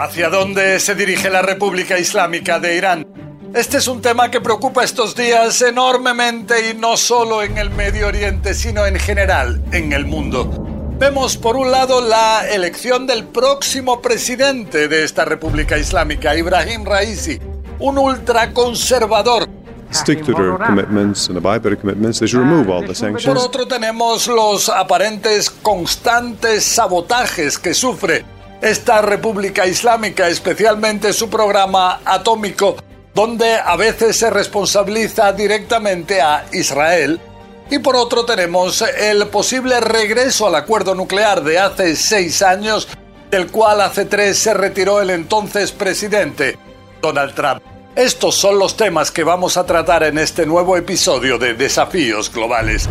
¿Hacia dónde se dirige la República Islámica de Irán? Este es un tema que preocupa estos días enormemente y no solo en el Medio Oriente, sino en general en el mundo. Vemos por un lado la elección del próximo presidente de esta República Islámica, Ibrahim Raisi, un ultraconservador stick to their commitments and abide by their commitments, they should remove all the sanctions. Por otro tenemos los aparentes constantes sabotajes que sufre esta República Islámica, especialmente su programa atómico, donde a veces se responsabiliza directamente a Israel. Y por otro tenemos el posible regreso al acuerdo nuclear de hace seis años, del cual hace tres se retiró el entonces presidente Donald Trump. Estos son los temas que vamos a tratar en este nuevo episodio de Desafíos Globales.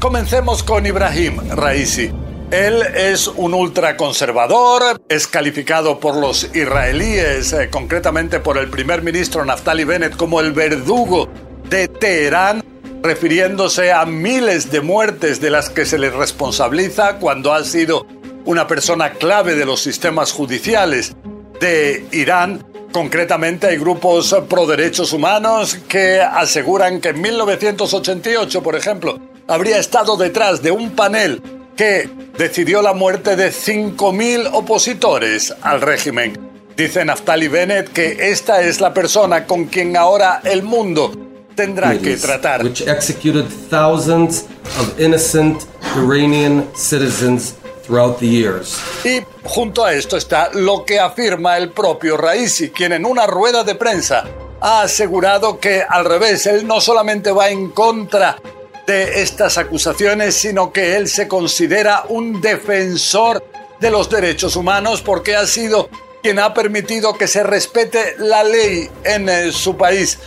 Comencemos con Ibrahim Raisi. Él es un ultraconservador, es calificado por los israelíes, eh, concretamente por el primer ministro Naftali Bennett, como el verdugo de Teherán, refiriéndose a miles de muertes de las que se le responsabiliza cuando ha sido una persona clave de los sistemas judiciales de Irán. Concretamente hay grupos pro derechos humanos que aseguran que en 1988, por ejemplo, habría estado detrás de un panel que decidió la muerte de 5.000 opositores al régimen. Dice Naftali Bennett que esta es la persona con quien ahora el mundo tendrá que tratar. Which executed thousands of innocent Iranian citizens y junto a esto está lo que afirma el propio Raisi, quien en una rueda de prensa ha asegurado que al revés, él no solamente va en contra de estas acusaciones, sino que él se considera un defensor de los derechos humanos porque ha sido quien ha permitido que se respete la ley en eh, su país.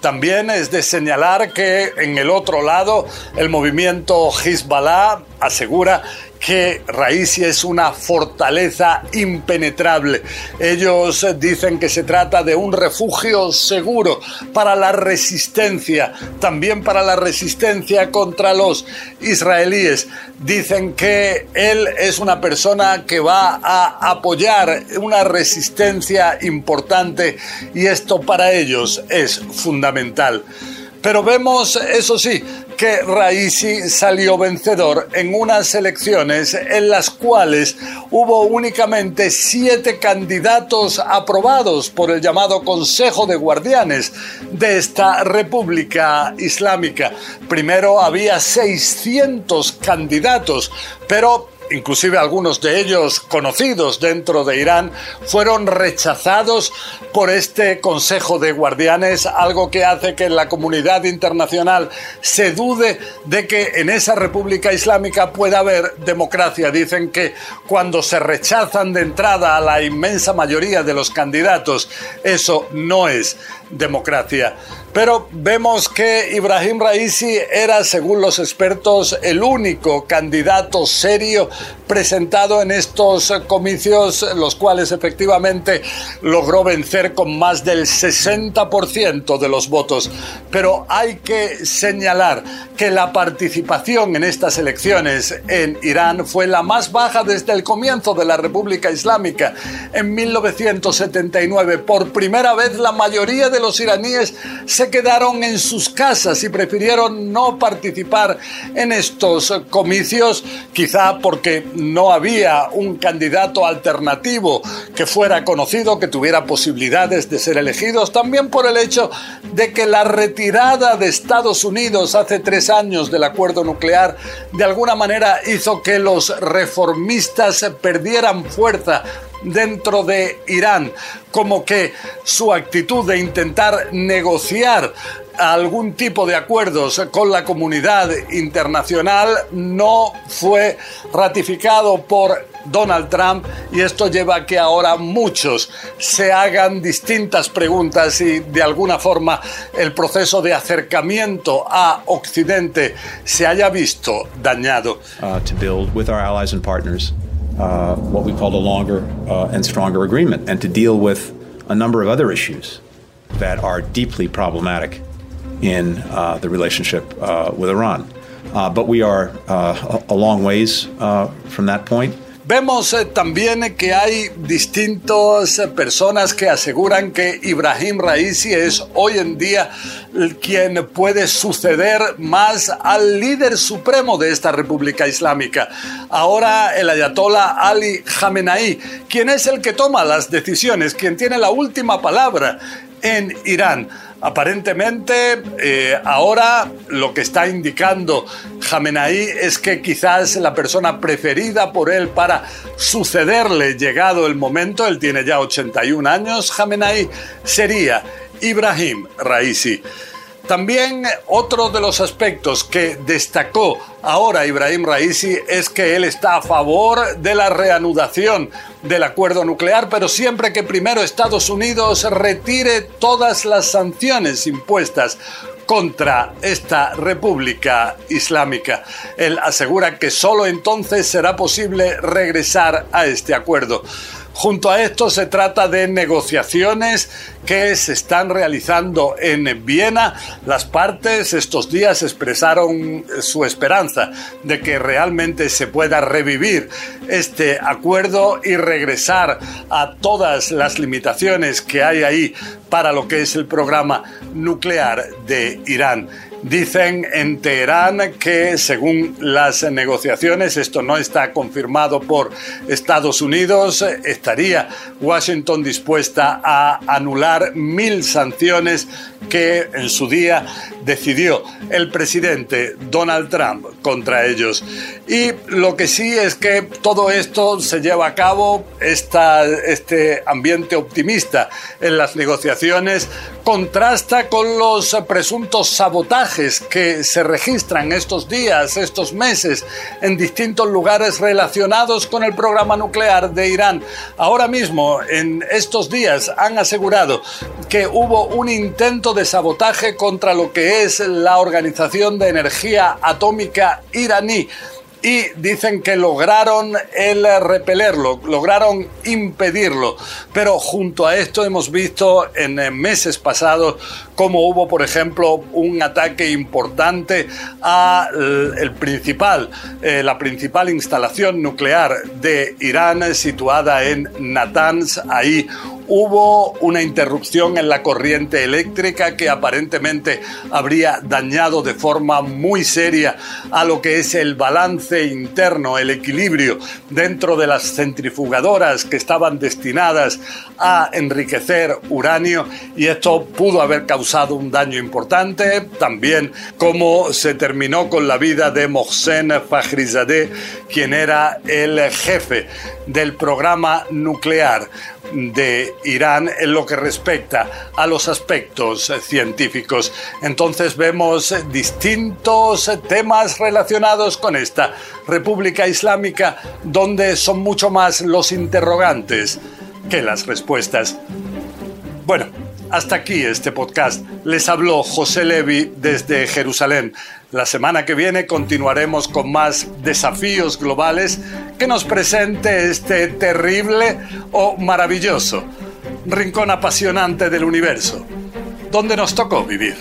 También es de señalar que en el otro lado el movimiento Hezbollah asegura que Raisi es una fortaleza impenetrable. Ellos dicen que se trata de un refugio seguro para la resistencia, también para la resistencia contra los israelíes. Dicen que él es una persona que va a apoyar una resistencia importante y esto para ellos es fundamental. Pero vemos, eso sí, que Raisi salió vencedor en unas elecciones en las cuales hubo únicamente siete candidatos aprobados por el llamado Consejo de Guardianes de esta República Islámica. Primero había 600 candidatos, pero inclusive algunos de ellos conocidos dentro de Irán, fueron rechazados por este Consejo de Guardianes, algo que hace que la comunidad internacional se dude de que en esa República Islámica pueda haber democracia. Dicen que cuando se rechazan de entrada a la inmensa mayoría de los candidatos, eso no es democracia. Pero vemos que Ibrahim Raisi era, según los expertos, el único candidato serio presentado en estos comicios, los cuales efectivamente logró vencer con más del 60% de los votos. Pero hay que señalar que la participación en estas elecciones en Irán fue la más baja desde el comienzo de la República Islámica. En 1979, por primera vez, la mayoría de los iraníes se se quedaron en sus casas y prefirieron no participar en estos comicios, quizá porque no había un candidato alternativo que fuera conocido, que tuviera posibilidades de ser elegidos, también por el hecho de que la retirada de Estados Unidos hace tres años del acuerdo nuclear de alguna manera hizo que los reformistas perdieran fuerza dentro de Irán, como que su actitud de intentar negociar algún tipo de acuerdos con la comunidad internacional no fue ratificado por Donald Trump y esto lleva a que ahora muchos se hagan distintas preguntas y de alguna forma el proceso de acercamiento a Occidente se haya visto dañado. Uh, to build with our allies and partners uh, what we called a longer uh, and stronger agreement and to deal with a number of other issues that are deeply problematic in uh, the relationship uh, with Iran. Uh, but we are a long ways from that point. Vemos eh, también que hay distintas personas que aseguran que Ibrahim Raisi es hoy en día quien puede suceder más al líder supremo de esta República Islámica. Ahora el ayatollah Ali Khamenei, quien es el que toma las decisiones, quien tiene la última palabra en Irán. Aparentemente, eh, ahora lo que está indicando Jamenei es que quizás la persona preferida por él para sucederle llegado el momento, él tiene ya 81 años, Jamenei, sería Ibrahim Raisi. También otro de los aspectos que destacó ahora Ibrahim Raisi es que él está a favor de la reanudación del acuerdo nuclear, pero siempre que primero Estados Unidos retire todas las sanciones impuestas contra esta República Islámica. Él asegura que solo entonces será posible regresar a este acuerdo. Junto a esto se trata de negociaciones que se están realizando en Viena. Las partes estos días expresaron su esperanza de que realmente se pueda revivir este acuerdo y regresar a todas las limitaciones que hay ahí para lo que es el programa nuclear de Irán. Dicen en Teherán que según las negociaciones, esto no está confirmado por Estados Unidos, estaría Washington dispuesta a anular mil sanciones que en su día decidió el presidente Donald Trump contra ellos. Y lo que sí es que todo esto se lleva a cabo, este ambiente optimista en las negociaciones contrasta con los presuntos sabotajes que se registran estos días, estos meses, en distintos lugares relacionados con el programa nuclear de Irán. Ahora mismo, en estos días, han asegurado que hubo un intento de sabotaje contra lo que es la Organización de Energía Atómica iraní y dicen que lograron el repelerlo, lograron impedirlo. Pero junto a esto hemos visto en meses pasados cómo hubo, por ejemplo, un ataque importante a el principal, eh, la principal instalación nuclear de Irán situada en Natanz. Ahí hubo una interrupción en la corriente eléctrica que aparentemente habría dañado de forma muy seria a lo que es el interno, el equilibrio dentro de las centrifugadoras que estaban destinadas a enriquecer uranio y esto pudo haber causado un daño importante. También cómo se terminó con la vida de Mohsen Fakhrizadeh, quien era el jefe del programa nuclear de Irán en lo que respecta a los aspectos científicos. Entonces vemos distintos temas relacionados con esta República Islámica donde son mucho más los interrogantes que las respuestas. Bueno, hasta aquí este podcast. Les habló José Levi desde Jerusalén. La semana que viene continuaremos con más desafíos globales que nos presente este terrible o maravilloso rincón apasionante del universo, donde nos tocó vivir.